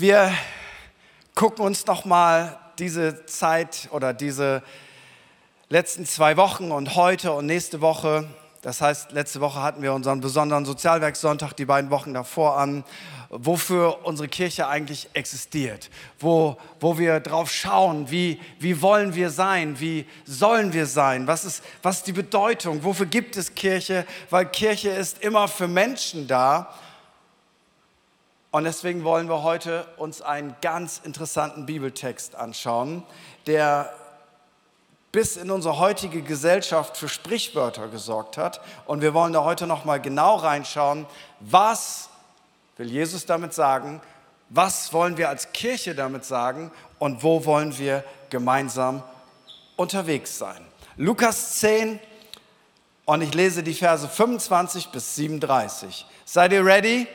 Wir gucken uns noch mal diese Zeit oder diese letzten zwei Wochen und heute und nächste Woche. Das heißt, letzte Woche hatten wir unseren besonderen Sozialwerkssonntag, die beiden Wochen davor an, wofür unsere Kirche eigentlich existiert, wo, wo wir drauf schauen, wie, wie wollen wir sein, wie sollen wir sein, was ist, was ist die Bedeutung, wofür gibt es Kirche, weil Kirche ist immer für Menschen da und deswegen wollen wir heute uns einen ganz interessanten Bibeltext anschauen, der bis in unsere heutige Gesellschaft für Sprichwörter gesorgt hat. Und wir wollen da heute noch mal genau reinschauen, was will Jesus damit sagen, was wollen wir als Kirche damit sagen und wo wollen wir gemeinsam unterwegs sein. Lukas 10 und ich lese die Verse 25 bis 37. Seid ihr ready?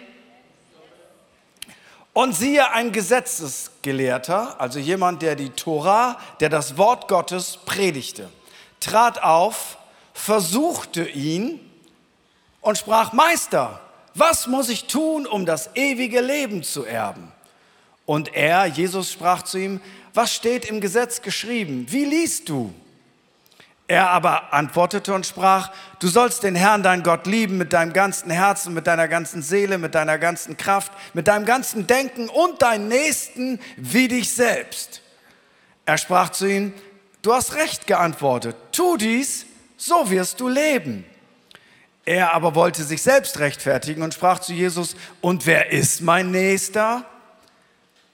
Und siehe, ein Gesetzesgelehrter, also jemand, der die Tora, der das Wort Gottes predigte, trat auf, versuchte ihn und sprach, Meister, was muss ich tun, um das ewige Leben zu erben? Und er, Jesus, sprach zu ihm, was steht im Gesetz geschrieben? Wie liest du? Er aber antwortete und sprach, du sollst den Herrn, dein Gott, lieben mit deinem ganzen Herzen, mit deiner ganzen Seele, mit deiner ganzen Kraft, mit deinem ganzen Denken und deinen Nächsten wie dich selbst. Er sprach zu ihm, du hast recht geantwortet, tu dies, so wirst du leben. Er aber wollte sich selbst rechtfertigen und sprach zu Jesus, und wer ist mein Nächster?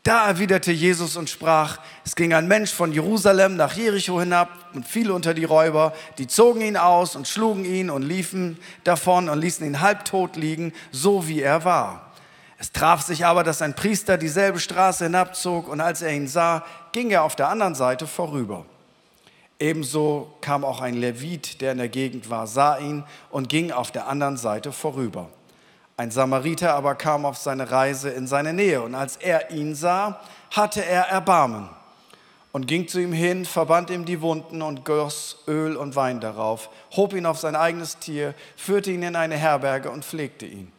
Da erwiderte Jesus und sprach, es ging ein Mensch von Jerusalem nach Jericho hinab und fiel unter die Räuber, die zogen ihn aus und schlugen ihn und liefen davon und ließen ihn halbtot liegen, so wie er war. Es traf sich aber, dass ein Priester dieselbe Straße hinabzog und als er ihn sah, ging er auf der anderen Seite vorüber. Ebenso kam auch ein Levit, der in der Gegend war, sah ihn und ging auf der anderen Seite vorüber. Ein Samariter aber kam auf seine Reise in seine Nähe und als er ihn sah, hatte er Erbarmen und ging zu ihm hin, verband ihm die Wunden und goss Öl und Wein darauf, hob ihn auf sein eigenes Tier, führte ihn in eine Herberge und pflegte ihn.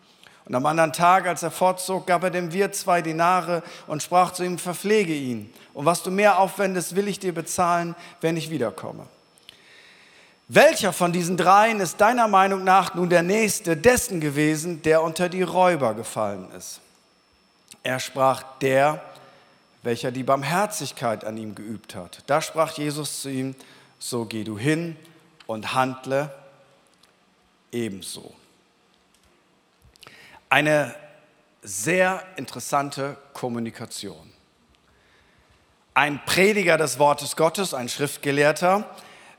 Und am anderen Tag, als er fortzog, gab er dem Wirt zwei Dinare und sprach zu ihm, verpflege ihn. Und was du mehr aufwendest, will ich dir bezahlen, wenn ich wiederkomme. Welcher von diesen dreien ist deiner Meinung nach nun der Nächste dessen gewesen, der unter die Räuber gefallen ist? Er sprach, der, welcher die Barmherzigkeit an ihm geübt hat. Da sprach Jesus zu ihm, so geh du hin und handle ebenso. Eine sehr interessante Kommunikation. Ein Prediger des Wortes Gottes, ein Schriftgelehrter,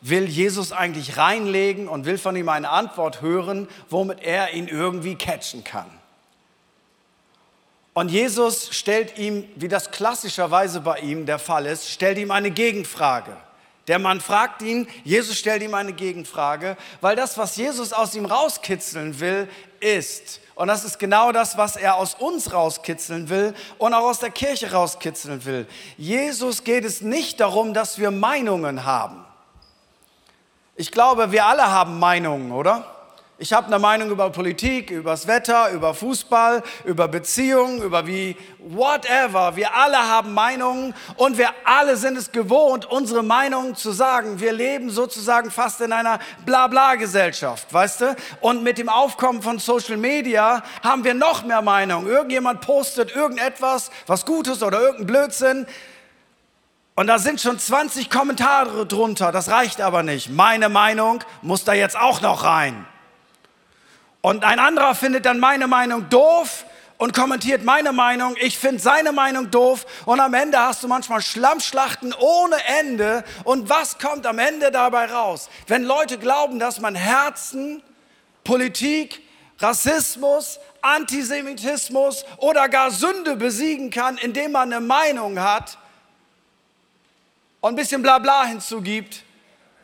will Jesus eigentlich reinlegen und will von ihm eine Antwort hören, womit er ihn irgendwie catchen kann. Und Jesus stellt ihm, wie das klassischerweise bei ihm der Fall ist, stellt ihm eine Gegenfrage. Der Mann fragt ihn, Jesus stellt ihm eine Gegenfrage, weil das, was Jesus aus ihm rauskitzeln will, ist, und das ist genau das, was er aus uns rauskitzeln will und auch aus der Kirche rauskitzeln will. Jesus geht es nicht darum, dass wir Meinungen haben. Ich glaube, wir alle haben Meinungen, oder? Ich habe eine Meinung über Politik, über das Wetter, über Fußball, über Beziehungen, über wie, whatever. Wir alle haben Meinungen und wir alle sind es gewohnt, unsere Meinungen zu sagen. Wir leben sozusagen fast in einer Blabla-Gesellschaft, weißt du? Und mit dem Aufkommen von Social Media haben wir noch mehr Meinungen. Irgendjemand postet irgendetwas, was Gutes oder irgendein Blödsinn. Und da sind schon 20 Kommentare drunter, das reicht aber nicht. Meine Meinung muss da jetzt auch noch rein. Und ein anderer findet dann meine Meinung doof und kommentiert meine Meinung, ich finde seine Meinung doof und am Ende hast du manchmal Schlammschlachten ohne Ende. Und was kommt am Ende dabei raus? Wenn Leute glauben, dass man Herzen, Politik, Rassismus, Antisemitismus oder gar Sünde besiegen kann, indem man eine Meinung hat, und ein bisschen Blabla hinzugibt,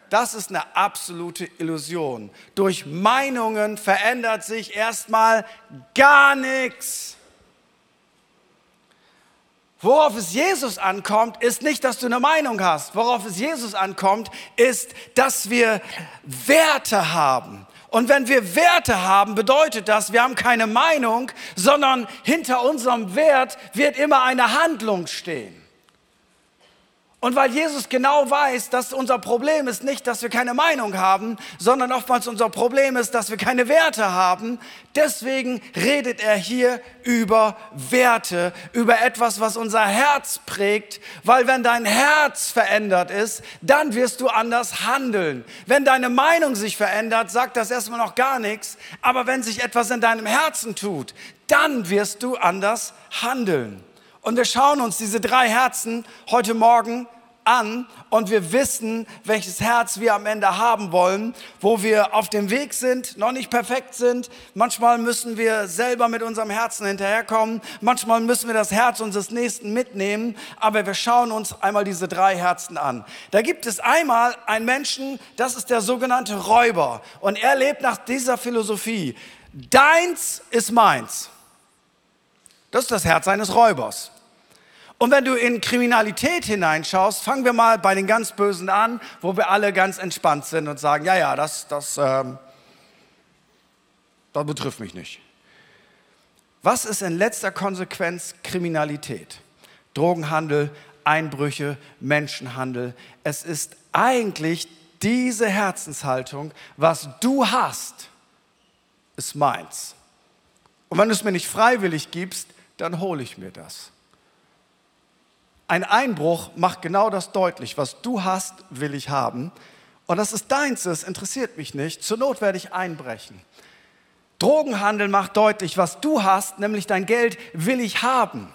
das ist eine absolute Illusion. Durch Meinungen verändert sich erstmal gar nichts. Worauf es Jesus ankommt, ist nicht, dass du eine Meinung hast. Worauf es Jesus ankommt, ist, dass wir Werte haben. Und wenn wir Werte haben, bedeutet das, wir haben keine Meinung, sondern hinter unserem Wert wird immer eine Handlung stehen. Und weil Jesus genau weiß, dass unser Problem ist nicht, dass wir keine Meinung haben, sondern oftmals unser Problem ist, dass wir keine Werte haben, deswegen redet er hier über Werte, über etwas, was unser Herz prägt, weil wenn dein Herz verändert ist, dann wirst du anders handeln. Wenn deine Meinung sich verändert, sagt das erstmal noch gar nichts, aber wenn sich etwas in deinem Herzen tut, dann wirst du anders handeln. Und wir schauen uns diese drei Herzen heute Morgen an und wir wissen, welches Herz wir am Ende haben wollen, wo wir auf dem Weg sind, noch nicht perfekt sind. Manchmal müssen wir selber mit unserem Herzen hinterherkommen. Manchmal müssen wir das Herz unseres Nächsten mitnehmen. Aber wir schauen uns einmal diese drei Herzen an. Da gibt es einmal einen Menschen, das ist der sogenannte Räuber. Und er lebt nach dieser Philosophie. Deins ist meins. Das ist das Herz eines Räubers. Und wenn du in Kriminalität hineinschaust, fangen wir mal bei den ganz Bösen an, wo wir alle ganz entspannt sind und sagen, ja, ja, das, das, ähm, das betrifft mich nicht. Was ist in letzter Konsequenz Kriminalität? Drogenhandel, Einbrüche, Menschenhandel. Es ist eigentlich diese Herzenshaltung, was du hast, ist meins. Und wenn du es mir nicht freiwillig gibst, dann hole ich mir das. Ein Einbruch macht genau das deutlich. Was du hast, will ich haben. Und dass es deins ist, interessiert mich nicht. Zur Not werde ich einbrechen. Drogenhandel macht deutlich, was du hast, nämlich dein Geld, will ich haben.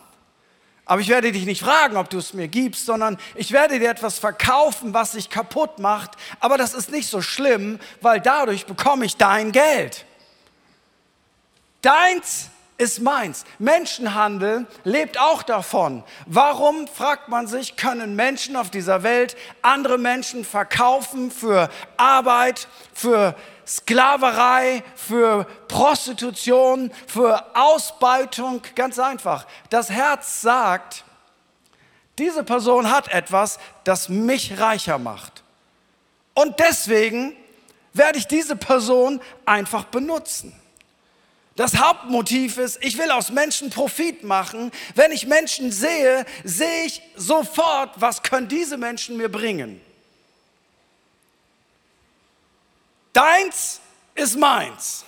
Aber ich werde dich nicht fragen, ob du es mir gibst, sondern ich werde dir etwas verkaufen, was sich kaputt macht. Aber das ist nicht so schlimm, weil dadurch bekomme ich dein Geld. Deins ist meins. Menschenhandel lebt auch davon. Warum, fragt man sich, können Menschen auf dieser Welt andere Menschen verkaufen für Arbeit, für Sklaverei, für Prostitution, für Ausbeutung? Ganz einfach. Das Herz sagt, diese Person hat etwas, das mich reicher macht. Und deswegen werde ich diese Person einfach benutzen. Das Hauptmotiv ist, ich will aus Menschen Profit machen. Wenn ich Menschen sehe, sehe ich sofort, was können diese Menschen mir bringen. Deins ist meins.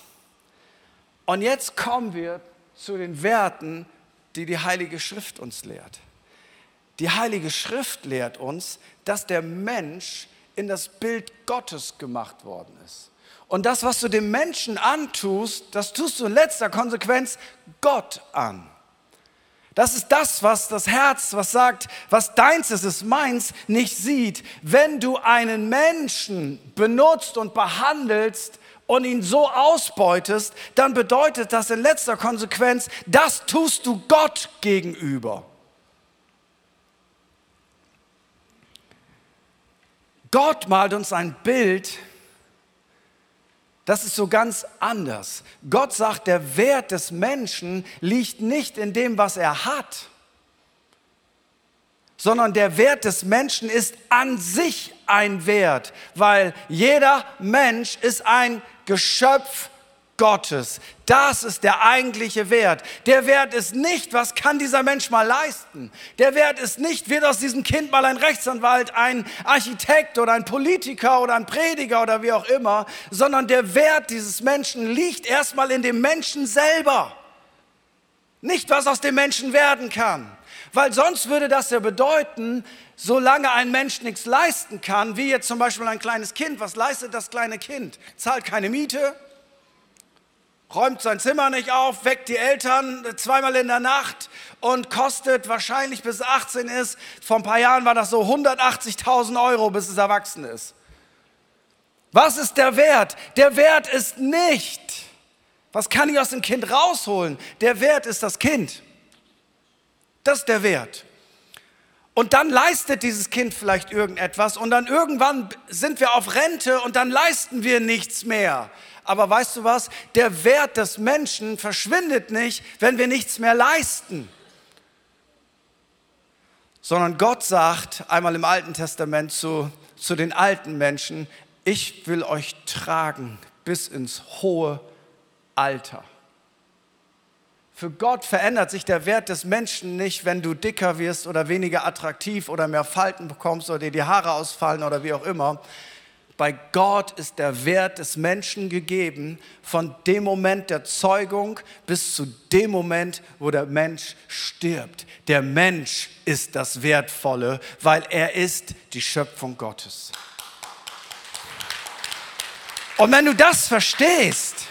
Und jetzt kommen wir zu den Werten, die die Heilige Schrift uns lehrt. Die Heilige Schrift lehrt uns, dass der Mensch in das Bild Gottes gemacht worden ist. Und das, was du dem Menschen antust, das tust du in letzter Konsequenz Gott an. Das ist das, was das Herz, was sagt, was deins ist, ist meins, nicht sieht. Wenn du einen Menschen benutzt und behandelst und ihn so ausbeutest, dann bedeutet das in letzter Konsequenz, das tust du Gott gegenüber. Gott malt uns ein Bild, das ist so ganz anders. Gott sagt, der Wert des Menschen liegt nicht in dem, was er hat, sondern der Wert des Menschen ist an sich ein Wert, weil jeder Mensch ist ein Geschöpf Gottes. Das ist der eigentliche Wert. Der Wert ist nicht, was kann dieser Mensch mal leisten. Der Wert ist nicht, wird aus diesem Kind mal ein Rechtsanwalt, ein Architekt oder ein Politiker oder ein Prediger oder wie auch immer, sondern der Wert dieses Menschen liegt erstmal in dem Menschen selber. Nicht, was aus dem Menschen werden kann. Weil sonst würde das ja bedeuten, solange ein Mensch nichts leisten kann, wie jetzt zum Beispiel ein kleines Kind, was leistet das kleine Kind? Zahlt keine Miete, räumt sein Zimmer nicht auf, weckt die Eltern zweimal in der Nacht und kostet wahrscheinlich bis 18 ist, vor ein paar Jahren war das so 180.000 Euro, bis es erwachsen ist. Was ist der Wert? Der Wert ist nicht, was kann ich aus dem Kind rausholen? Der Wert ist das Kind. Das ist der Wert. Und dann leistet dieses Kind vielleicht irgendetwas und dann irgendwann sind wir auf Rente und dann leisten wir nichts mehr. Aber weißt du was? Der Wert des Menschen verschwindet nicht, wenn wir nichts mehr leisten. Sondern Gott sagt einmal im Alten Testament zu, zu den alten Menschen, ich will euch tragen bis ins hohe Alter. Für Gott verändert sich der Wert des Menschen nicht, wenn du dicker wirst oder weniger attraktiv oder mehr Falten bekommst oder dir die Haare ausfallen oder wie auch immer. Bei Gott ist der Wert des Menschen gegeben von dem Moment der Zeugung bis zu dem Moment, wo der Mensch stirbt. Der Mensch ist das Wertvolle, weil er ist die Schöpfung Gottes. Und wenn du das verstehst,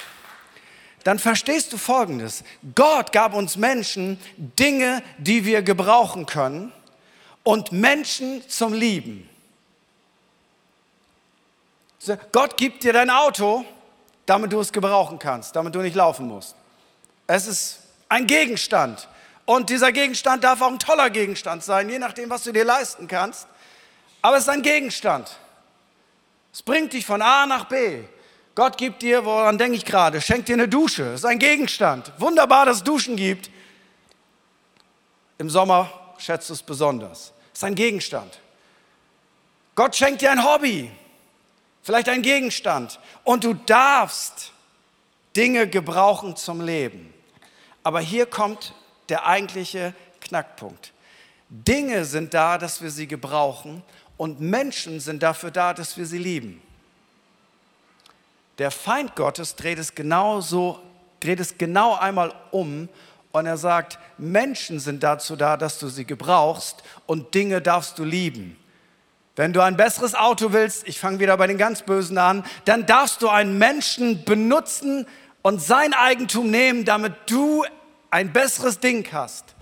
dann verstehst du Folgendes. Gott gab uns Menschen Dinge, die wir gebrauchen können und Menschen zum Lieben. Gott gibt dir dein Auto, damit du es gebrauchen kannst, damit du nicht laufen musst. Es ist ein Gegenstand. Und dieser Gegenstand darf auch ein toller Gegenstand sein, je nachdem, was du dir leisten kannst. Aber es ist ein Gegenstand. Es bringt dich von A nach B. Gott gibt dir, woran denke ich gerade, schenkt dir eine Dusche. Das ist ein Gegenstand. Wunderbar, dass es Duschen gibt. Im Sommer schätzt du es besonders. Das ist ein Gegenstand. Gott schenkt dir ein Hobby, vielleicht ein Gegenstand. Und du darfst Dinge gebrauchen zum Leben. Aber hier kommt der eigentliche Knackpunkt. Dinge sind da, dass wir sie gebrauchen und Menschen sind dafür da, dass wir sie lieben. Der Feind Gottes dreht es genau dreht es genau einmal um und er sagt, Menschen sind dazu da, dass du sie gebrauchst und Dinge darfst du lieben. Wenn du ein besseres Auto willst, ich fange wieder bei den ganz Bösen an, dann darfst du einen Menschen benutzen und sein Eigentum nehmen, damit du ein besseres Ding hast.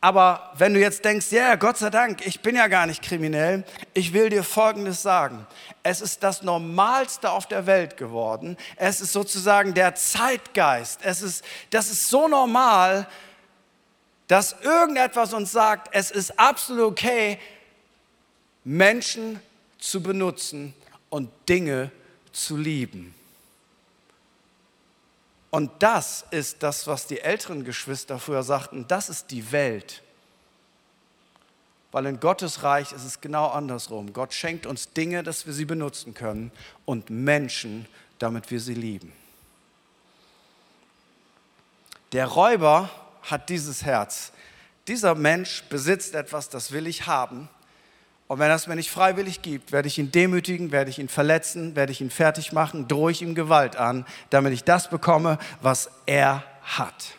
Aber wenn du jetzt denkst, ja, Gott sei Dank, ich bin ja gar nicht kriminell, ich will dir Folgendes sagen. Es ist das Normalste auf der Welt geworden. Es ist sozusagen der Zeitgeist. Es ist, das ist so normal, dass irgendetwas uns sagt, es ist absolut okay, Menschen zu benutzen und Dinge zu lieben. Und das ist das, was die älteren Geschwister früher sagten, das ist die Welt. Weil in Gottes Reich ist es genau andersrum. Gott schenkt uns Dinge, dass wir sie benutzen können und Menschen, damit wir sie lieben. Der Räuber hat dieses Herz. Dieser Mensch besitzt etwas, das will ich haben. Und wenn er es mir nicht freiwillig gibt, werde ich ihn demütigen, werde ich ihn verletzen, werde ich ihn fertig machen, drohe ich ihm Gewalt an, damit ich das bekomme, was er hat.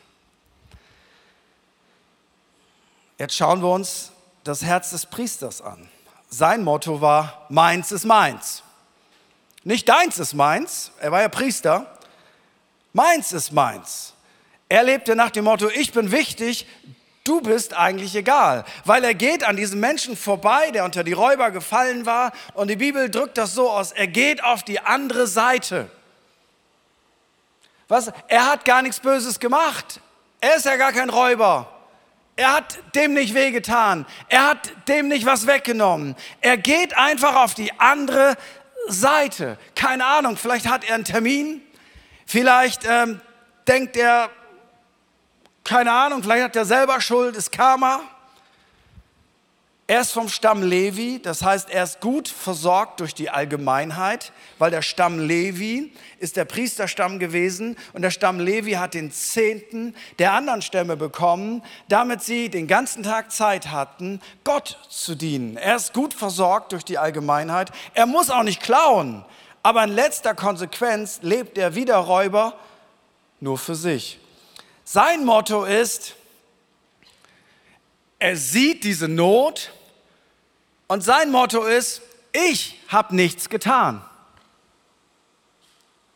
Jetzt schauen wir uns das Herz des Priesters an. Sein Motto war, meins ist meins. Nicht deins ist meins, er war ja Priester, meins ist meins. Er lebte nach dem Motto, ich bin wichtig, du bist eigentlich egal. Weil er geht an diesem Menschen vorbei, der unter die Räuber gefallen war. Und die Bibel drückt das so aus, er geht auf die andere Seite. Was? Er hat gar nichts Böses gemacht. Er ist ja gar kein Räuber. Er hat dem nicht wehgetan. Er hat dem nicht was weggenommen. Er geht einfach auf die andere Seite. Keine Ahnung, vielleicht hat er einen Termin. Vielleicht ähm, denkt er, keine Ahnung, vielleicht hat er selber Schuld, ist Karma. Er ist vom Stamm Levi, das heißt, er ist gut versorgt durch die Allgemeinheit, weil der Stamm Levi ist der Priesterstamm gewesen und der Stamm Levi hat den Zehnten der anderen Stämme bekommen, damit sie den ganzen Tag Zeit hatten, Gott zu dienen. Er ist gut versorgt durch die Allgemeinheit. Er muss auch nicht klauen, aber in letzter Konsequenz lebt er wie der Räuber nur für sich. Sein Motto ist, er sieht diese Not und sein Motto ist, ich habe nichts getan.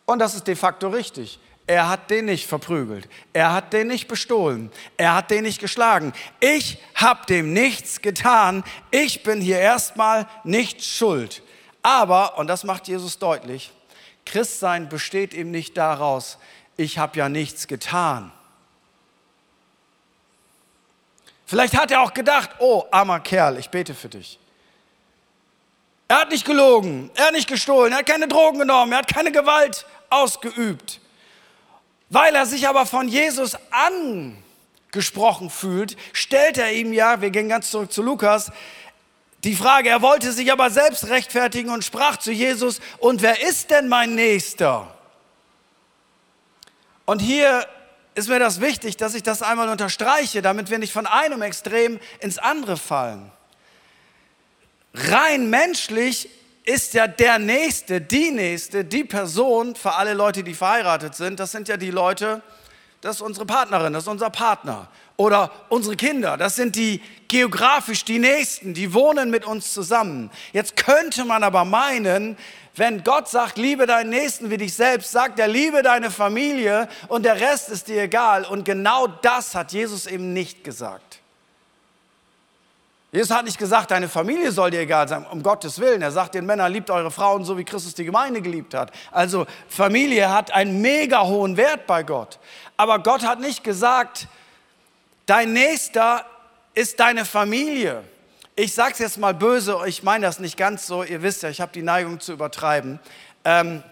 Und das ist de facto richtig. Er hat den nicht verprügelt. Er hat den nicht bestohlen. Er hat den nicht geschlagen. Ich habe dem nichts getan. Ich bin hier erstmal nicht schuld. Aber, und das macht Jesus deutlich, Christsein besteht eben nicht daraus, ich habe ja nichts getan. Vielleicht hat er auch gedacht, oh, armer Kerl, ich bete für dich. Er hat nicht gelogen, er hat nicht gestohlen, er hat keine Drogen genommen, er hat keine Gewalt ausgeübt. Weil er sich aber von Jesus angesprochen fühlt, stellt er ihm ja, wir gehen ganz zurück zu Lukas, die Frage, er wollte sich aber selbst rechtfertigen und sprach zu Jesus, und wer ist denn mein Nächster? Und hier ist mir das wichtig, dass ich das einmal unterstreiche, damit wir nicht von einem Extrem ins andere fallen. Rein menschlich ist ja der Nächste, die Nächste, die Person für alle Leute, die verheiratet sind, das sind ja die Leute, das ist unsere Partnerin, das ist unser Partner. Oder unsere Kinder, das sind die geografisch die Nächsten, die wohnen mit uns zusammen. Jetzt könnte man aber meinen, wenn Gott sagt, liebe deinen Nächsten wie dich selbst, sagt er, liebe deine Familie und der Rest ist dir egal. Und genau das hat Jesus eben nicht gesagt. Jesus hat nicht gesagt, deine Familie soll dir egal sein, um Gottes Willen. Er sagt den Männern, liebt eure Frauen so, wie Christus die Gemeinde geliebt hat. Also Familie hat einen mega hohen Wert bei Gott. Aber Gott hat nicht gesagt, dein Nächster ist deine Familie. Ich sage es jetzt mal böse, ich meine das nicht ganz so, ihr wisst ja, ich habe die Neigung zu übertreiben. Ähm,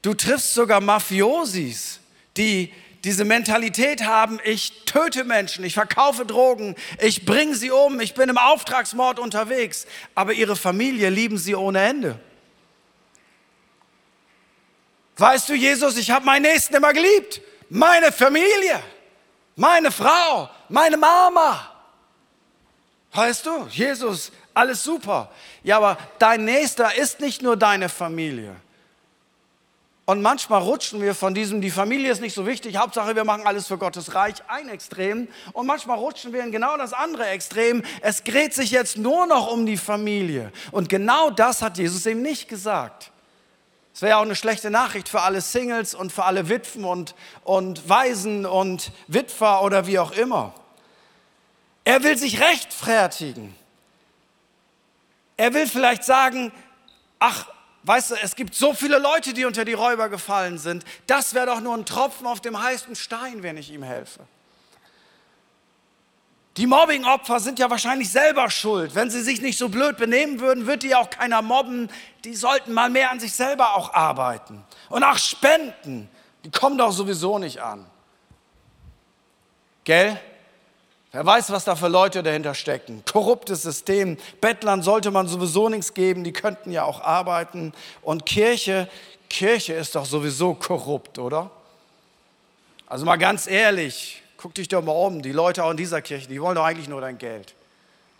du triffst sogar Mafiosis, die diese Mentalität haben, ich töte Menschen, ich verkaufe Drogen, ich bringe sie um, ich bin im Auftragsmord unterwegs, aber ihre Familie lieben sie ohne Ende. Weißt du, Jesus, ich habe meinen Nächsten immer geliebt, meine Familie, meine Frau, meine Mama. Weißt du, Jesus, alles super. Ja, aber dein Nächster ist nicht nur deine Familie. Und manchmal rutschen wir von diesem, die Familie ist nicht so wichtig, Hauptsache wir machen alles für Gottes Reich, ein Extrem. Und manchmal rutschen wir in genau das andere Extrem. Es dreht sich jetzt nur noch um die Familie. Und genau das hat Jesus eben nicht gesagt. Es wäre auch eine schlechte Nachricht für alle Singles und für alle Witwen und, und Waisen und Witwer oder wie auch immer. Er will sich rechtfertigen. Er will vielleicht sagen, ach, weißt du, es gibt so viele Leute, die unter die Räuber gefallen sind. Das wäre doch nur ein Tropfen auf dem heißen Stein, wenn ich ihm helfe. Die Mobbingopfer sind ja wahrscheinlich selber schuld. Wenn sie sich nicht so blöd benehmen würden, würde die auch keiner mobben. Die sollten mal mehr an sich selber auch arbeiten. Und auch spenden. Die kommen doch sowieso nicht an. Gell? Wer weiß, was da für Leute dahinter stecken. Korruptes System. Bettlern sollte man sowieso nichts geben, die könnten ja auch arbeiten. Und Kirche, Kirche ist doch sowieso korrupt, oder? Also mal ganz ehrlich, guck dich doch mal um. Die Leute auch in dieser Kirche, die wollen doch eigentlich nur dein Geld.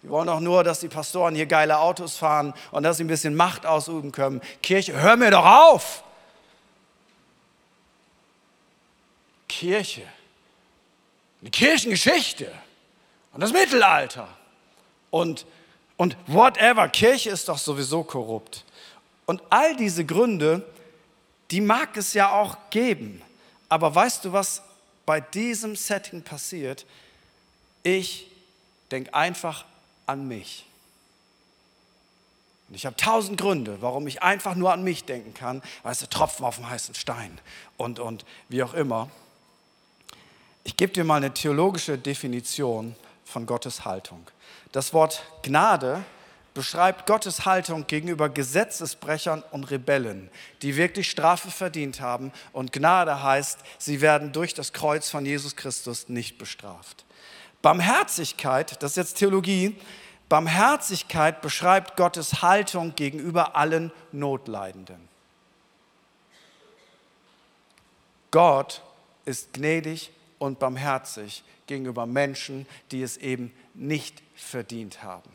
Die wollen doch nur, dass die Pastoren hier geile Autos fahren und dass sie ein bisschen Macht ausüben können. Kirche, hör mir doch auf! Kirche, eine Kirchengeschichte und das Mittelalter und, und whatever. Kirche ist doch sowieso korrupt. Und all diese Gründe, die mag es ja auch geben. Aber weißt du, was bei diesem Setting passiert? Ich denke einfach an mich. Und ich habe tausend Gründe, warum ich einfach nur an mich denken kann. Weißt du, Tropfen auf dem heißen Stein und, und wie auch immer. Ich gebe dir mal eine theologische Definition von Gottes Haltung. Das Wort Gnade beschreibt Gottes Haltung gegenüber Gesetzesbrechern und Rebellen, die wirklich Strafe verdient haben. Und Gnade heißt, sie werden durch das Kreuz von Jesus Christus nicht bestraft. Barmherzigkeit, das ist jetzt Theologie, Barmherzigkeit beschreibt Gottes Haltung gegenüber allen Notleidenden. Gott ist gnädig und barmherzig gegenüber Menschen, die es eben nicht verdient haben.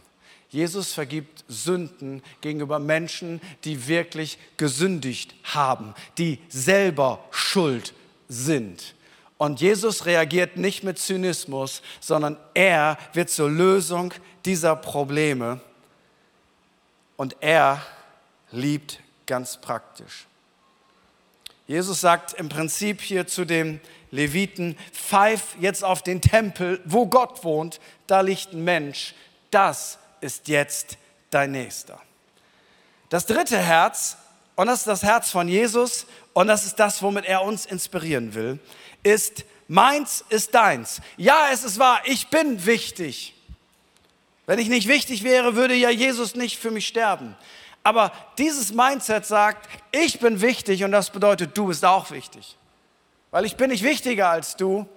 Jesus vergibt Sünden gegenüber Menschen, die wirklich gesündigt haben, die selber schuld sind. Und Jesus reagiert nicht mit Zynismus, sondern er wird zur Lösung dieser Probleme und er liebt ganz praktisch. Jesus sagt im Prinzip hier zu dem Leviten, pfeif jetzt auf den Tempel, wo Gott wohnt, da liegt ein Mensch, das ist jetzt dein Nächster. Das dritte Herz, und das ist das Herz von Jesus, und das ist das, womit er uns inspirieren will, ist, meins ist deins. Ja, es ist wahr, ich bin wichtig. Wenn ich nicht wichtig wäre, würde ja Jesus nicht für mich sterben. Aber dieses Mindset sagt, ich bin wichtig und das bedeutet, du bist auch wichtig. Weil ich bin nicht wichtiger als du,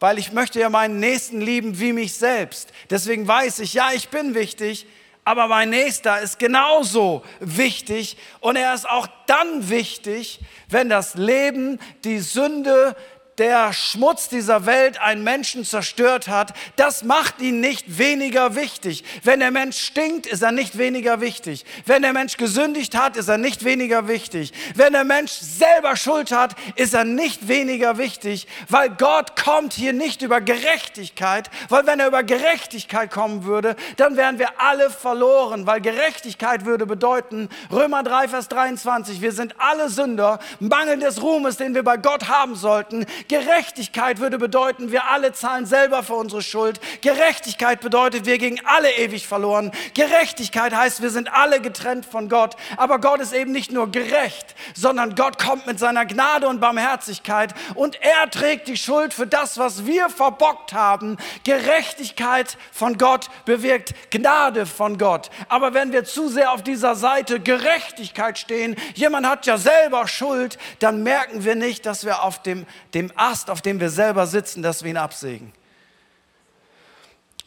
weil ich möchte ja meinen Nächsten lieben wie mich selbst. Deswegen weiß ich, ja, ich bin wichtig, Aber mein Nächster ist genauso wichtig und er ist auch dann wichtig, wenn das Leben, die Sünde, der Schmutz dieser Welt einen Menschen zerstört hat, das macht ihn nicht weniger wichtig. Wenn der Mensch stinkt, ist er nicht weniger wichtig. Wenn der Mensch gesündigt hat, ist er nicht weniger wichtig. Wenn der Mensch selber Schuld hat, ist er nicht weniger wichtig, weil Gott kommt hier nicht über Gerechtigkeit, weil wenn er über Gerechtigkeit kommen würde, dann wären wir alle verloren, weil Gerechtigkeit würde bedeuten, Römer 3, Vers 23, wir sind alle Sünder, Mangel des Ruhmes, den wir bei Gott haben sollten. Gerechtigkeit würde bedeuten, wir alle zahlen selber für unsere Schuld. Gerechtigkeit bedeutet, wir gingen alle ewig verloren. Gerechtigkeit heißt, wir sind alle getrennt von Gott. Aber Gott ist eben nicht nur gerecht, sondern Gott kommt mit seiner Gnade und Barmherzigkeit und er trägt die Schuld für das, was wir verbockt haben. Gerechtigkeit von Gott bewirkt Gnade von Gott. Aber wenn wir zu sehr auf dieser Seite Gerechtigkeit stehen, jemand hat ja selber Schuld, dann merken wir nicht, dass wir auf dem, dem Ast, auf dem wir selber sitzen, dass wir ihn absägen.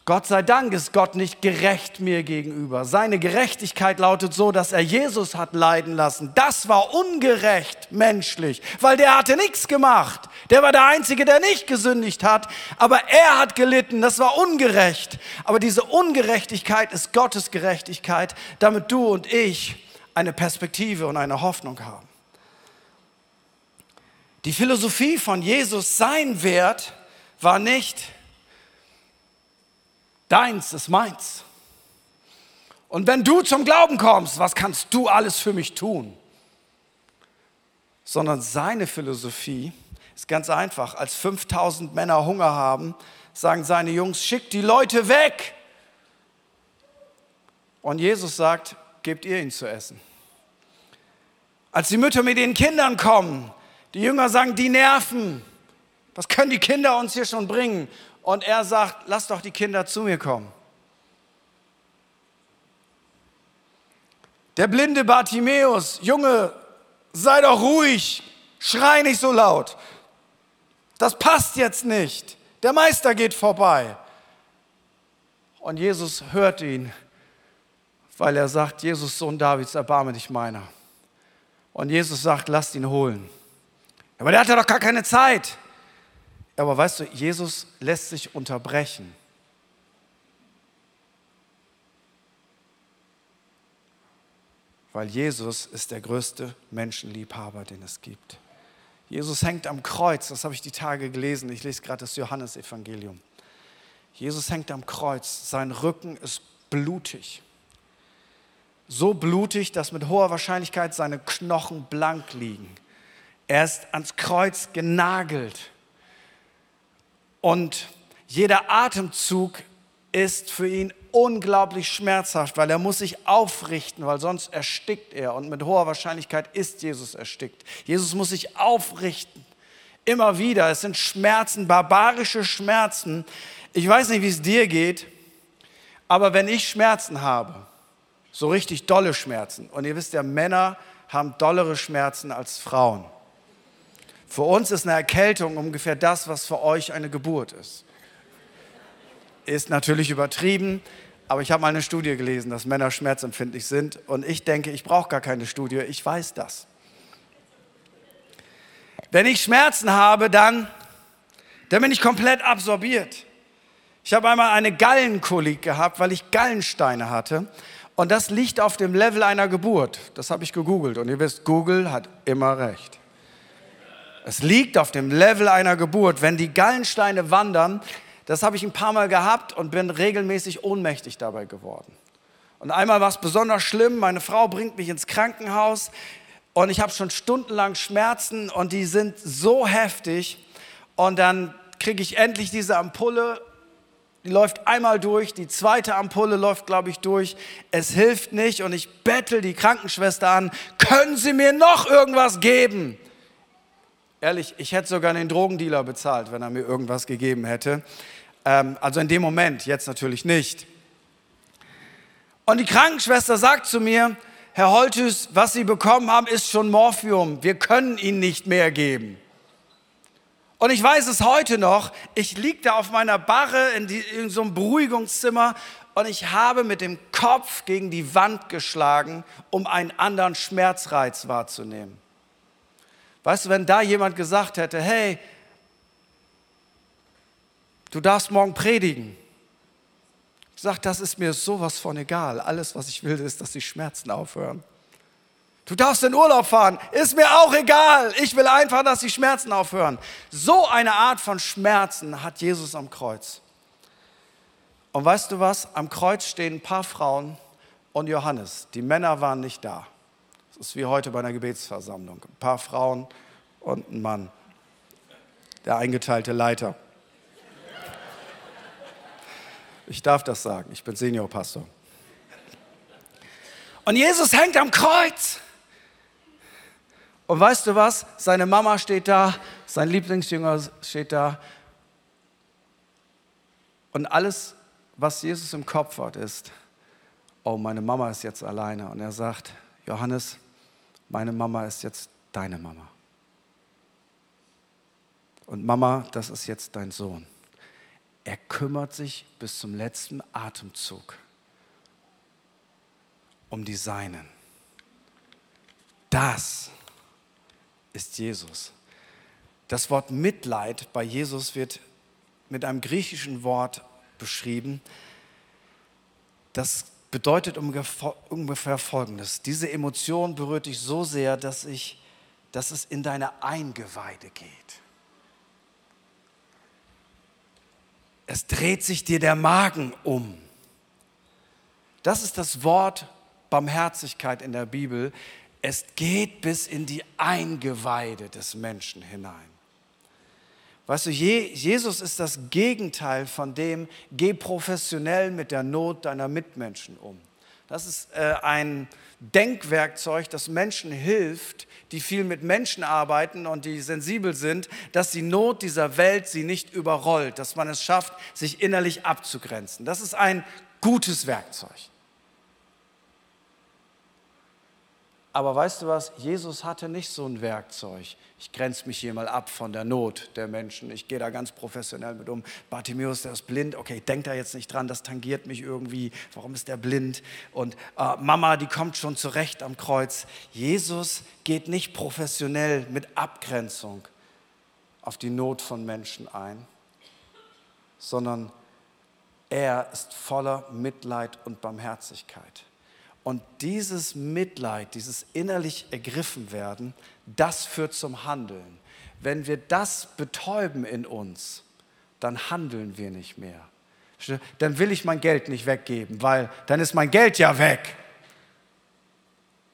Gott sei Dank ist Gott nicht gerecht mir gegenüber. Seine Gerechtigkeit lautet so, dass er Jesus hat leiden lassen. Das war ungerecht menschlich, weil der hatte nichts gemacht. Der war der Einzige, der nicht gesündigt hat, aber er hat gelitten. Das war ungerecht. Aber diese Ungerechtigkeit ist Gottes Gerechtigkeit, damit du und ich eine Perspektive und eine Hoffnung haben. Die Philosophie von Jesus, sein Wert war nicht, deins ist meins. Und wenn du zum Glauben kommst, was kannst du alles für mich tun? Sondern seine Philosophie ist ganz einfach. Als 5000 Männer Hunger haben, sagen seine Jungs, schickt die Leute weg. Und Jesus sagt, gebt ihr ihnen zu essen. Als die Mütter mit den Kindern kommen, die Jünger sagen, die nerven. Was können die Kinder uns hier schon bringen? Und er sagt, lass doch die Kinder zu mir kommen. Der blinde Bartimäus, Junge, sei doch ruhig, schrei nicht so laut. Das passt jetzt nicht. Der Meister geht vorbei. Und Jesus hört ihn, weil er sagt, Jesus, Sohn Davids, erbarme dich meiner. Und Jesus sagt, lasst ihn holen. Aber der hatte doch gar keine Zeit. Aber weißt du, Jesus lässt sich unterbrechen. Weil Jesus ist der größte Menschenliebhaber, den es gibt. Jesus hängt am Kreuz, das habe ich die Tage gelesen. Ich lese gerade das Johannesevangelium. Jesus hängt am Kreuz, sein Rücken ist blutig. So blutig, dass mit hoher Wahrscheinlichkeit seine Knochen blank liegen. Er ist ans Kreuz genagelt. Und jeder Atemzug ist für ihn unglaublich schmerzhaft, weil er muss sich aufrichten, weil sonst erstickt er. Und mit hoher Wahrscheinlichkeit ist Jesus erstickt. Jesus muss sich aufrichten. Immer wieder. Es sind Schmerzen, barbarische Schmerzen. Ich weiß nicht, wie es dir geht, aber wenn ich Schmerzen habe, so richtig dolle Schmerzen, und ihr wisst ja, Männer haben dollere Schmerzen als Frauen. Für uns ist eine Erkältung ungefähr das, was für euch eine Geburt ist. Ist natürlich übertrieben, aber ich habe mal eine Studie gelesen, dass Männer schmerzempfindlich sind und ich denke, ich brauche gar keine Studie, ich weiß das. Wenn ich Schmerzen habe, dann, dann bin ich komplett absorbiert. Ich habe einmal eine Gallenkolik gehabt, weil ich Gallensteine hatte. Und das liegt auf dem Level einer Geburt. Das habe ich gegoogelt. Und ihr wisst, Google hat immer recht. Es liegt auf dem Level einer Geburt. Wenn die Gallensteine wandern, das habe ich ein paar Mal gehabt und bin regelmäßig ohnmächtig dabei geworden. Und einmal war es besonders schlimm. Meine Frau bringt mich ins Krankenhaus und ich habe schon stundenlang Schmerzen und die sind so heftig. Und dann kriege ich endlich diese Ampulle. Die läuft einmal durch, die zweite Ampulle läuft, glaube ich, durch. Es hilft nicht und ich bettel die Krankenschwester an, können Sie mir noch irgendwas geben? Ehrlich, ich hätte sogar den Drogendealer bezahlt, wenn er mir irgendwas gegeben hätte. Ähm, also in dem Moment, jetzt natürlich nicht. Und die Krankenschwester sagt zu mir, Herr Holthus, was Sie bekommen haben, ist schon Morphium. Wir können Ihnen nicht mehr geben. Und ich weiß es heute noch, ich lieg da auf meiner Barre in, die, in so einem Beruhigungszimmer und ich habe mit dem Kopf gegen die Wand geschlagen, um einen anderen Schmerzreiz wahrzunehmen. Weißt du, wenn da jemand gesagt hätte, hey, du darfst morgen predigen. Ich sage, das ist mir sowas von egal. Alles, was ich will, ist, dass die Schmerzen aufhören. Du darfst in Urlaub fahren, ist mir auch egal. Ich will einfach, dass die Schmerzen aufhören. So eine Art von Schmerzen hat Jesus am Kreuz. Und weißt du was? Am Kreuz stehen ein paar Frauen und Johannes. Die Männer waren nicht da. Das ist wie heute bei einer Gebetsversammlung. Ein paar Frauen und ein Mann. Der eingeteilte Leiter. Ich darf das sagen, ich bin Seniorpastor. Und Jesus hängt am Kreuz. Und weißt du was? Seine Mama steht da, sein Lieblingsjünger steht da. Und alles, was Jesus im Kopf hat, ist, oh, meine Mama ist jetzt alleine. Und er sagt, Johannes, meine Mama ist jetzt deine Mama. Und Mama, das ist jetzt dein Sohn. Er kümmert sich bis zum letzten Atemzug um die Seinen. Das ist Jesus. Das Wort Mitleid bei Jesus wird mit einem griechischen Wort beschrieben. Das bedeutet ungefähr Folgendes. Diese Emotion berührt dich so sehr, dass, ich, dass es in deine Eingeweide geht. Es dreht sich dir der Magen um. Das ist das Wort Barmherzigkeit in der Bibel. Es geht bis in die Eingeweide des Menschen hinein. Weißt du, Jesus ist das Gegenteil von dem, geh professionell mit der Not deiner Mitmenschen um. Das ist äh, ein Denkwerkzeug, das Menschen hilft, die viel mit Menschen arbeiten und die sensibel sind, dass die Not dieser Welt sie nicht überrollt, dass man es schafft, sich innerlich abzugrenzen. Das ist ein gutes Werkzeug. Aber weißt du was? Jesus hatte nicht so ein Werkzeug. Ich grenze mich hier mal ab von der Not der Menschen. Ich gehe da ganz professionell mit um. Bartimäus, der ist blind. Okay, denk da jetzt nicht dran, das tangiert mich irgendwie. Warum ist der blind? Und äh, Mama, die kommt schon zurecht am Kreuz. Jesus geht nicht professionell mit Abgrenzung auf die Not von Menschen ein, sondern er ist voller Mitleid und Barmherzigkeit. Und dieses Mitleid, dieses innerlich ergriffen werden, das führt zum Handeln. Wenn wir das betäuben in uns, dann handeln wir nicht mehr. Dann will ich mein Geld nicht weggeben, weil dann ist mein Geld ja weg.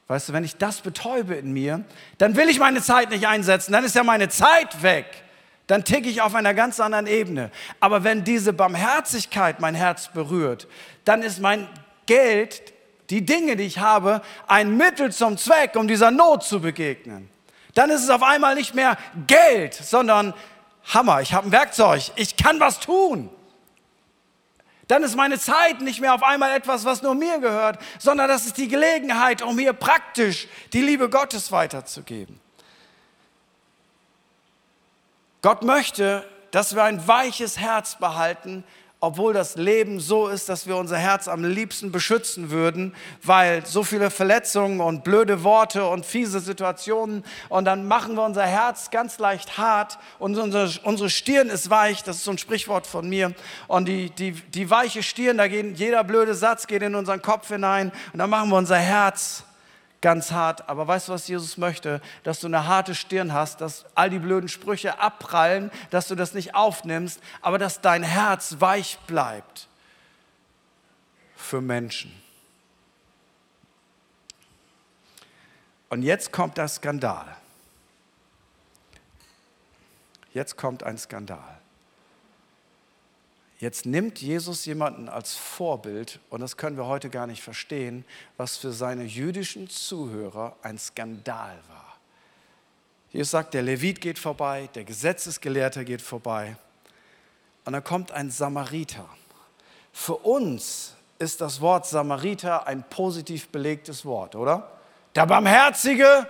Weißt du, wenn ich das betäube in mir, dann will ich meine Zeit nicht einsetzen, dann ist ja meine Zeit weg. Dann ticke ich auf einer ganz anderen Ebene. Aber wenn diese Barmherzigkeit mein Herz berührt, dann ist mein Geld die Dinge, die ich habe, ein Mittel zum Zweck, um dieser Not zu begegnen. Dann ist es auf einmal nicht mehr Geld, sondern Hammer, ich habe ein Werkzeug, ich kann was tun. Dann ist meine Zeit nicht mehr auf einmal etwas, was nur mir gehört, sondern das ist die Gelegenheit, um hier praktisch die Liebe Gottes weiterzugeben. Gott möchte, dass wir ein weiches Herz behalten, obwohl das Leben so ist, dass wir unser Herz am liebsten beschützen würden, weil so viele Verletzungen und blöde Worte und fiese Situationen und dann machen wir unser Herz ganz leicht hart und unsere, Stirn ist weich, das ist so ein Sprichwort von mir und die, die, die weiche Stirn, da geht jeder blöde Satz geht in unseren Kopf hinein und dann machen wir unser Herz ganz hart. Aber weißt du, was Jesus möchte? Dass du eine harte Stirn hast, dass all die blöden Sprüche abprallen, dass du das nicht aufnimmst, aber dass dein Herz weich bleibt für Menschen. Und jetzt kommt der Skandal. Jetzt kommt ein Skandal. Jetzt nimmt Jesus jemanden als Vorbild, und das können wir heute gar nicht verstehen, was für seine jüdischen Zuhörer ein Skandal war. Jesus sagt, der Levit geht vorbei, der Gesetzesgelehrte geht vorbei, und dann kommt ein Samariter. Für uns ist das Wort Samariter ein positiv belegtes Wort, oder? Der barmherzige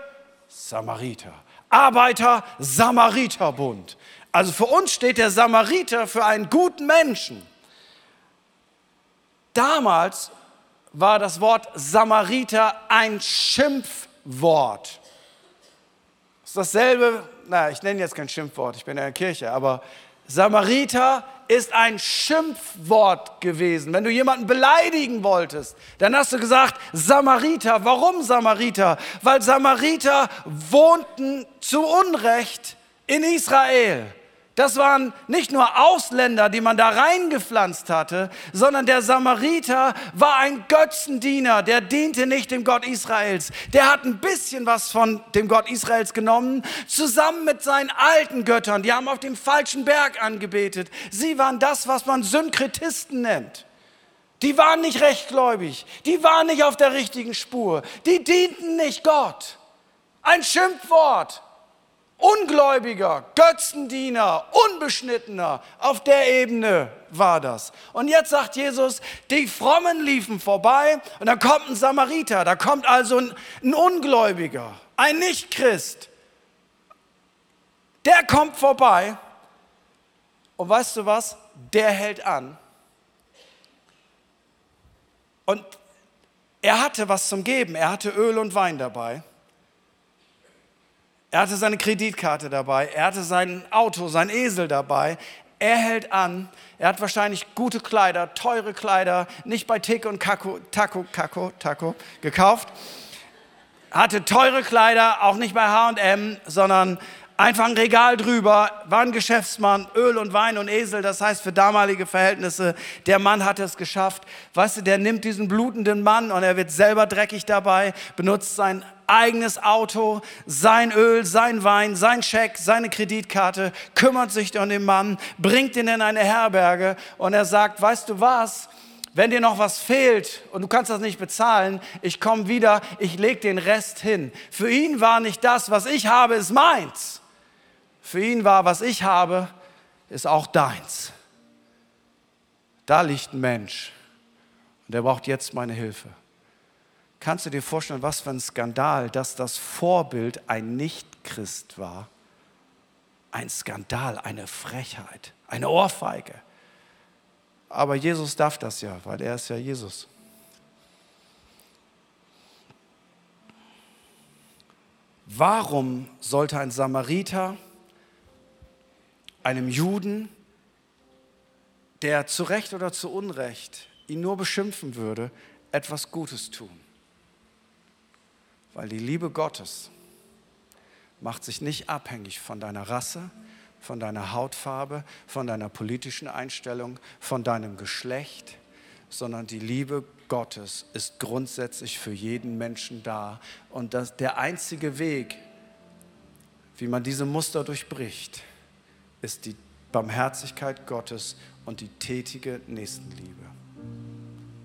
Samariter. Arbeiter Samariterbund. Also für uns steht der Samariter für einen guten Menschen. Damals war das Wort Samariter ein Schimpfwort. Das ist dasselbe, na, ich nenne jetzt kein Schimpfwort, ich bin in der Kirche, aber Samariter ist ein Schimpfwort gewesen. Wenn du jemanden beleidigen wolltest, dann hast du gesagt Samariter. Warum Samariter? Weil Samariter wohnten zu Unrecht in Israel. Das waren nicht nur Ausländer, die man da reingepflanzt hatte, sondern der Samariter war ein Götzendiener, der diente nicht dem Gott Israels. Der hat ein bisschen was von dem Gott Israels genommen, zusammen mit seinen alten Göttern. Die haben auf dem falschen Berg angebetet. Sie waren das, was man Synkretisten nennt. Die waren nicht rechtgläubig, die waren nicht auf der richtigen Spur, die dienten nicht Gott. Ein Schimpfwort. Ungläubiger, Götzendiener, Unbeschnittener, auf der Ebene war das. Und jetzt sagt Jesus, die Frommen liefen vorbei und dann kommt ein Samariter, da kommt also ein, ein Ungläubiger, ein Nichtchrist. Der kommt vorbei und weißt du was? Der hält an. Und er hatte was zum Geben, er hatte Öl und Wein dabei. Er hatte seine Kreditkarte dabei, er hatte sein Auto, sein Esel dabei. Er hält an, er hat wahrscheinlich gute Kleider, teure Kleider, nicht bei Tick und Kako, Taco, Kako, Taco gekauft. Hatte teure Kleider, auch nicht bei H&M, sondern einfach ein Regal drüber, war ein Geschäftsmann, Öl und Wein und Esel, das heißt für damalige Verhältnisse, der Mann hat es geschafft. Weißt du, der nimmt diesen blutenden Mann und er wird selber dreckig dabei, benutzt sein eigenes Auto, sein Öl, sein Wein, sein Scheck, seine Kreditkarte, kümmert sich um den Mann, bringt ihn in eine Herberge und er sagt, weißt du was? Wenn dir noch was fehlt und du kannst das nicht bezahlen, ich komme wieder, ich lege den Rest hin. Für ihn war nicht das, was ich habe, ist meins. Für ihn war, was ich habe, ist auch deins. Da liegt ein Mensch und der braucht jetzt meine Hilfe. Kannst du dir vorstellen, was für ein Skandal, dass das Vorbild ein Nichtchrist war? Ein Skandal, eine Frechheit, eine Ohrfeige. Aber Jesus darf das ja, weil er ist ja Jesus. Warum sollte ein Samariter einem Juden, der zu Recht oder zu Unrecht ihn nur beschimpfen würde, etwas Gutes tun? Weil die Liebe Gottes macht sich nicht abhängig von deiner Rasse, von deiner Hautfarbe, von deiner politischen Einstellung, von deinem Geschlecht, sondern die Liebe Gottes ist grundsätzlich für jeden Menschen da. Und das, der einzige Weg, wie man diese Muster durchbricht, ist die Barmherzigkeit Gottes und die tätige Nächstenliebe.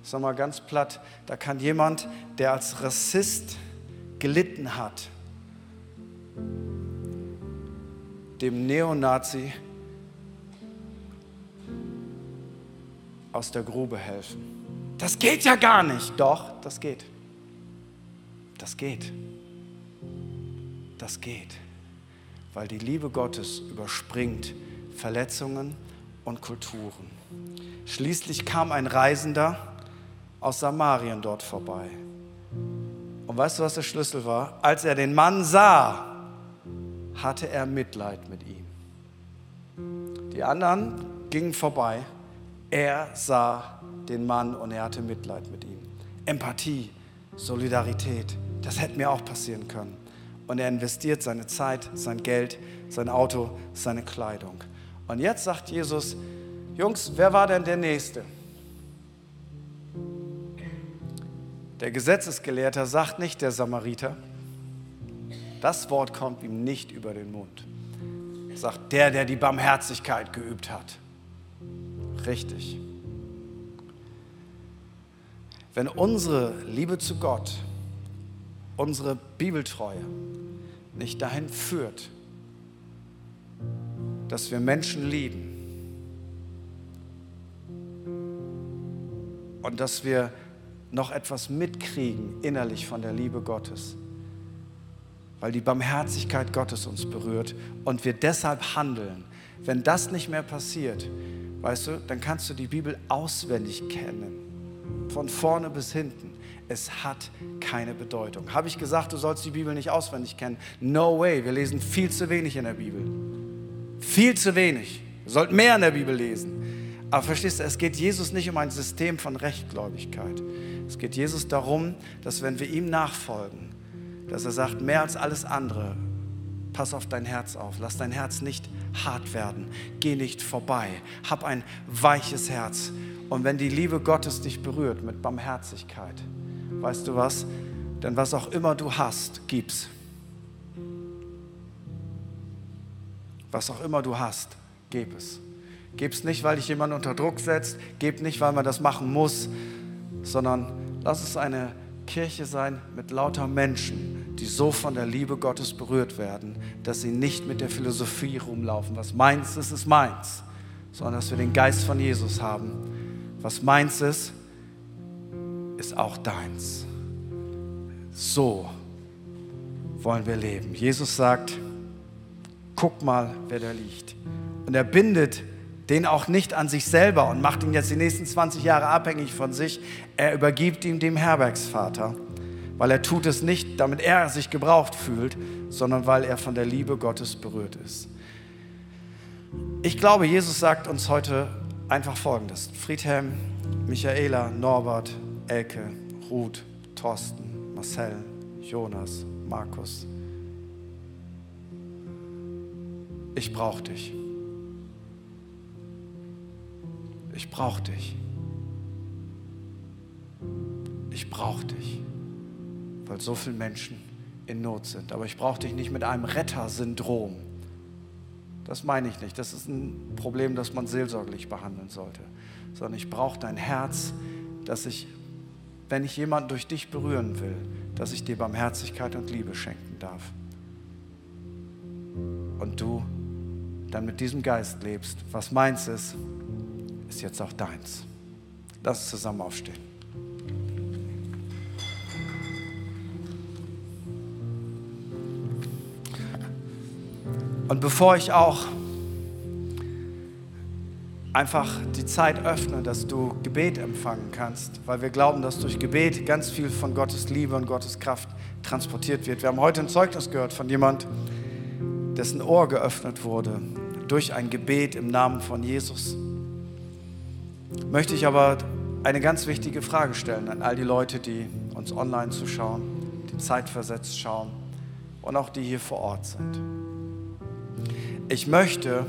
Sag mal ganz platt, da kann jemand, der als Rassist gelitten hat, dem Neonazi aus der Grube helfen. Das geht ja gar nicht. Doch, das geht. Das geht. Das geht. Weil die Liebe Gottes überspringt Verletzungen und Kulturen. Schließlich kam ein Reisender aus Samarien dort vorbei. Und weißt du, was der Schlüssel war? Als er den Mann sah, hatte er Mitleid mit ihm. Die anderen gingen vorbei. Er sah den Mann und er hatte Mitleid mit ihm. Empathie, Solidarität, das hätte mir auch passieren können. Und er investiert seine Zeit, sein Geld, sein Auto, seine Kleidung. Und jetzt sagt Jesus, Jungs, wer war denn der Nächste? Der Gesetzesgelehrter sagt nicht der Samariter. Das Wort kommt ihm nicht über den Mund. Sagt der, der die Barmherzigkeit geübt hat. Richtig. Wenn unsere Liebe zu Gott, unsere Bibeltreue nicht dahin führt, dass wir Menschen lieben und dass wir noch etwas mitkriegen innerlich von der Liebe Gottes, weil die Barmherzigkeit Gottes uns berührt und wir deshalb handeln, Wenn das nicht mehr passiert, weißt du, dann kannst du die Bibel auswendig kennen. Von vorne bis hinten. Es hat keine Bedeutung. Habe ich gesagt, du sollst die Bibel nicht auswendig kennen? No way. Wir lesen viel zu wenig in der Bibel. Viel zu wenig. Wir sollten mehr in der Bibel lesen. Aber verstehst du, es geht Jesus nicht um ein System von Rechtgläubigkeit. Es geht Jesus darum, dass wenn wir ihm nachfolgen, dass er sagt, mehr als alles andere, pass auf dein Herz auf, lass dein Herz nicht hart werden, geh nicht vorbei, hab ein weiches Herz. Und wenn die Liebe Gottes dich berührt mit Barmherzigkeit, weißt du was? Denn was auch immer du hast, gib's. Was auch immer du hast, gib es. Gib es nicht, weil dich jemand unter Druck setzt, gib nicht, weil man das machen muss, sondern lass es eine Kirche sein mit lauter Menschen, die so von der Liebe Gottes berührt werden, dass sie nicht mit der Philosophie rumlaufen, was meins ist, ist meins, sondern dass wir den Geist von Jesus haben. Was meins ist, ist auch deins. So wollen wir leben. Jesus sagt, guck mal, wer da liegt. Und er bindet den auch nicht an sich selber und macht ihn jetzt die nächsten 20 Jahre abhängig von sich. Er übergibt ihn dem Herbergsvater, weil er tut es nicht, damit er sich gebraucht fühlt, sondern weil er von der Liebe Gottes berührt ist. Ich glaube, Jesus sagt uns heute einfach Folgendes. Friedhelm, Michaela, Norbert, Elke, Ruth, Thorsten, Marcel, Jonas, Markus. Ich brauche dich. ich brauche dich. Ich brauche dich, weil so viele Menschen in Not sind. Aber ich brauche dich nicht mit einem Rettersyndrom. Das meine ich nicht. Das ist ein Problem, das man seelsorglich behandeln sollte. Sondern ich brauche dein Herz, dass ich, wenn ich jemanden durch dich berühren will, dass ich dir Barmherzigkeit und Liebe schenken darf. Und du dann mit diesem Geist lebst, was meins ist, ist jetzt auch deins. Lass uns zusammen aufstehen. Und bevor ich auch einfach die Zeit öffne, dass du Gebet empfangen kannst, weil wir glauben, dass durch Gebet ganz viel von Gottes Liebe und Gottes Kraft transportiert wird. Wir haben heute ein Zeugnis gehört von jemand, dessen Ohr geöffnet wurde durch ein Gebet im Namen von Jesus möchte ich aber eine ganz wichtige Frage stellen an all die Leute, die uns online zuschauen, die zeitversetzt schauen und auch die hier vor Ort sind. Ich möchte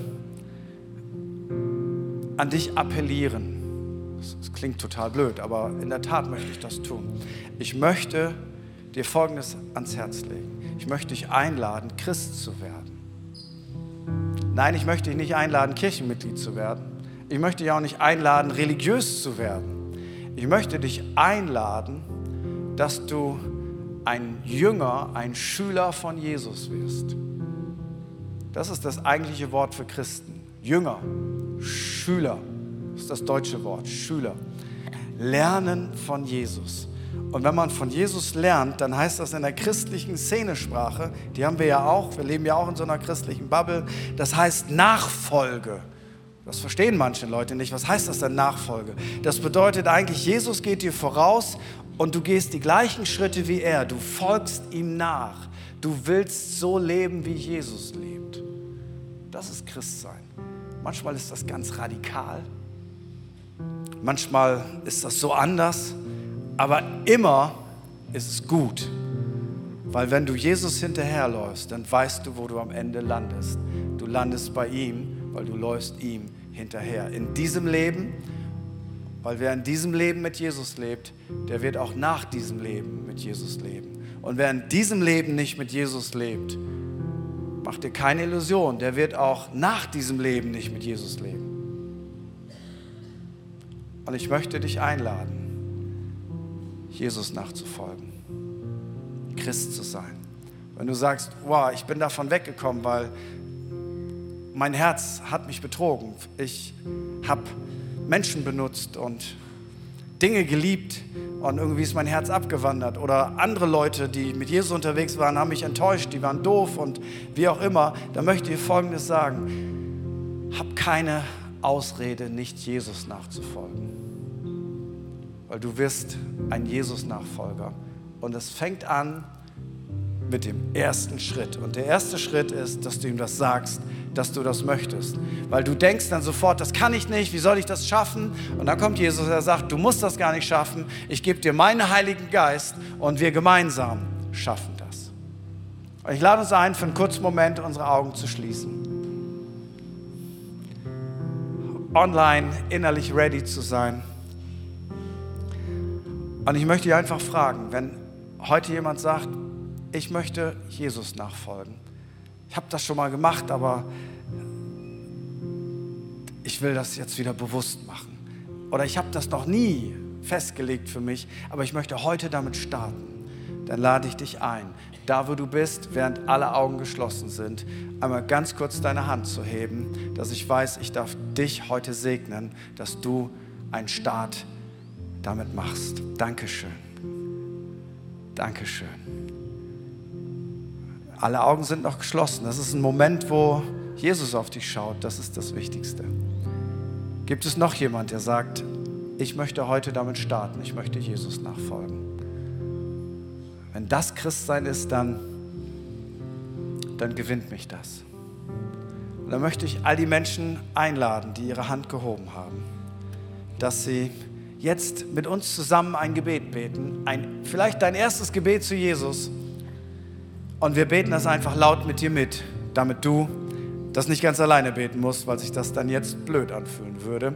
an dich appellieren. Das klingt total blöd, aber in der Tat möchte ich das tun. Ich möchte dir Folgendes ans Herz legen. Ich möchte dich einladen, Christ zu werden. Nein, ich möchte dich nicht einladen, Kirchenmitglied zu werden. Ich möchte dich auch nicht einladen, religiös zu werden. Ich möchte dich einladen, dass du ein Jünger, ein Schüler von Jesus wirst. Das ist das eigentliche Wort für Christen. Jünger, Schüler, das ist das deutsche Wort, Schüler. Lernen von Jesus. Und wenn man von Jesus lernt, dann heißt das in der christlichen Szenesprache, die haben wir ja auch, wir leben ja auch in so einer christlichen Bubble, das heißt Nachfolge. Das verstehen manche Leute nicht. Was heißt das denn Nachfolge? Das bedeutet eigentlich, Jesus geht dir voraus und du gehst die gleichen Schritte wie er. Du folgst ihm nach. Du willst so leben, wie Jesus lebt. Das ist Christsein. Manchmal ist das ganz radikal. Manchmal ist das so anders. Aber immer ist es gut. Weil wenn du Jesus hinterherläufst, dann weißt du, wo du am Ende landest. Du landest bei ihm, weil du läufst ihm hinterher. In diesem Leben, weil wer in diesem Leben mit Jesus lebt, der wird auch nach diesem Leben mit Jesus leben. Und wer in diesem Leben nicht mit Jesus lebt, mach dir keine Illusion, der wird auch nach diesem Leben nicht mit Jesus leben. Und ich möchte dich einladen, Jesus nachzufolgen, Christ zu sein. Wenn du sagst, wow, ich bin davon weggekommen, weil mein Herz hat mich betrogen. Ich habe Menschen benutzt und Dinge geliebt und irgendwie ist mein Herz abgewandert. Oder andere Leute, die mit Jesus unterwegs waren, haben mich enttäuscht, die waren doof und wie auch immer. Da möchte ich Folgendes sagen. hab keine Ausrede, nicht Jesus nachzufolgen. Weil du wirst ein Jesus-Nachfolger. Und es fängt an mit dem ersten Schritt. Und der erste Schritt ist, dass du ihm das sagst, dass du das möchtest. Weil du denkst dann sofort, das kann ich nicht, wie soll ich das schaffen? Und dann kommt Jesus, der sagt, du musst das gar nicht schaffen. Ich gebe dir meinen Heiligen Geist und wir gemeinsam schaffen das. Und ich lade uns ein, für einen kurzen Moment unsere Augen zu schließen. Online innerlich ready zu sein. Und ich möchte dich einfach fragen, wenn heute jemand sagt, ich möchte Jesus nachfolgen. Ich habe das schon mal gemacht, aber ich will das jetzt wieder bewusst machen. Oder ich habe das noch nie festgelegt für mich, aber ich möchte heute damit starten. Dann lade ich dich ein, da wo du bist, während alle Augen geschlossen sind, einmal ganz kurz deine Hand zu heben, dass ich weiß, ich darf dich heute segnen, dass du einen Start damit machst. Dankeschön. Dankeschön. Alle Augen sind noch geschlossen. Das ist ein Moment, wo Jesus auf dich schaut. Das ist das Wichtigste. Gibt es noch jemand, der sagt, ich möchte heute damit starten, ich möchte Jesus nachfolgen? Wenn das Christsein ist, dann, dann gewinnt mich das. Und dann möchte ich all die Menschen einladen, die ihre Hand gehoben haben, dass sie jetzt mit uns zusammen ein Gebet beten. Ein, vielleicht dein erstes Gebet zu Jesus und wir beten das einfach laut mit dir mit, damit du das nicht ganz alleine beten musst, weil sich das dann jetzt blöd anfühlen würde.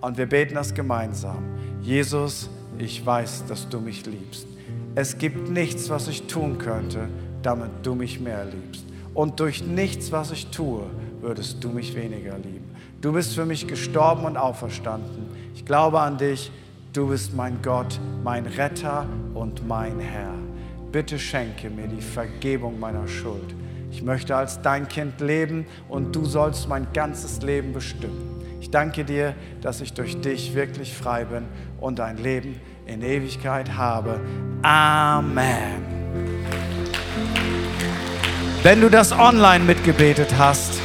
Und wir beten das gemeinsam. Jesus, ich weiß, dass du mich liebst. Es gibt nichts, was ich tun könnte, damit du mich mehr liebst. Und durch nichts, was ich tue, würdest du mich weniger lieben. Du bist für mich gestorben und auferstanden. Ich glaube an dich. Du bist mein Gott, mein Retter und mein Herr bitte schenke mir die Vergebung meiner Schuld. Ich möchte als dein Kind leben und du sollst mein ganzes Leben bestimmen. Ich danke dir, dass ich durch dich wirklich frei bin und ein Leben in Ewigkeit habe. Amen. Wenn du das online mitgebetet hast,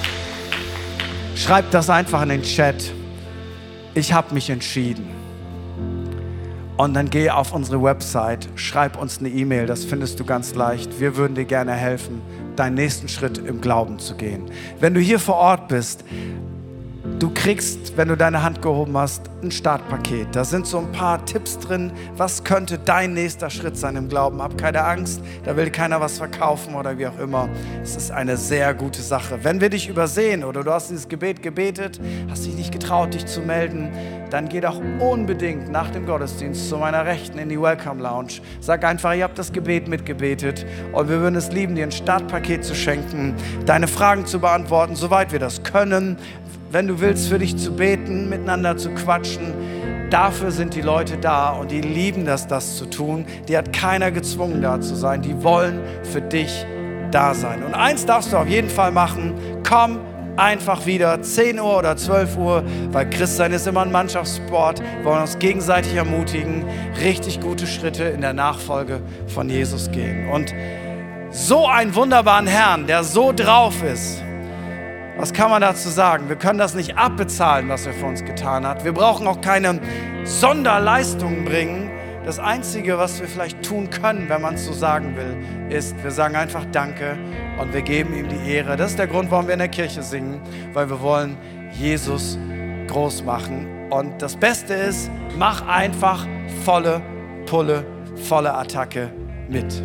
schreib das einfach in den Chat. Ich habe mich entschieden. Und dann geh auf unsere Website, schreib uns eine E-Mail, das findest du ganz leicht. Wir würden dir gerne helfen, deinen nächsten Schritt im Glauben zu gehen. Wenn du hier vor Ort bist, Du kriegst, wenn du deine Hand gehoben hast, ein Startpaket. Da sind so ein paar Tipps drin. Was könnte dein nächster Schritt sein im Glauben? Hab keine Angst, da will keiner was verkaufen oder wie auch immer. Es ist eine sehr gute Sache. Wenn wir dich übersehen oder du hast dieses Gebet gebetet, hast dich nicht getraut, dich zu melden, dann geh doch unbedingt nach dem Gottesdienst zu meiner Rechten in die Welcome Lounge. Sag einfach, ihr habt das Gebet mitgebetet und wir würden es lieben, dir ein Startpaket zu schenken, deine Fragen zu beantworten, soweit wir das können wenn du willst, für dich zu beten, miteinander zu quatschen. Dafür sind die Leute da und die lieben das, das zu tun. Die hat keiner gezwungen, da zu sein. Die wollen für dich da sein. Und eins darfst du auf jeden Fall machen. Komm einfach wieder 10 Uhr oder 12 Uhr, weil Christsein ist immer ein Mannschaftssport. Wir wollen uns gegenseitig ermutigen, richtig gute Schritte in der Nachfolge von Jesus gehen. Und so einen wunderbaren Herrn, der so drauf ist, was kann man dazu sagen? Wir können das nicht abbezahlen, was er für uns getan hat. Wir brauchen auch keine Sonderleistungen bringen. Das Einzige, was wir vielleicht tun können, wenn man es so sagen will, ist, wir sagen einfach Danke und wir geben ihm die Ehre. Das ist der Grund, warum wir in der Kirche singen, weil wir wollen Jesus groß machen. Und das Beste ist, mach einfach volle Pulle, volle Attacke mit.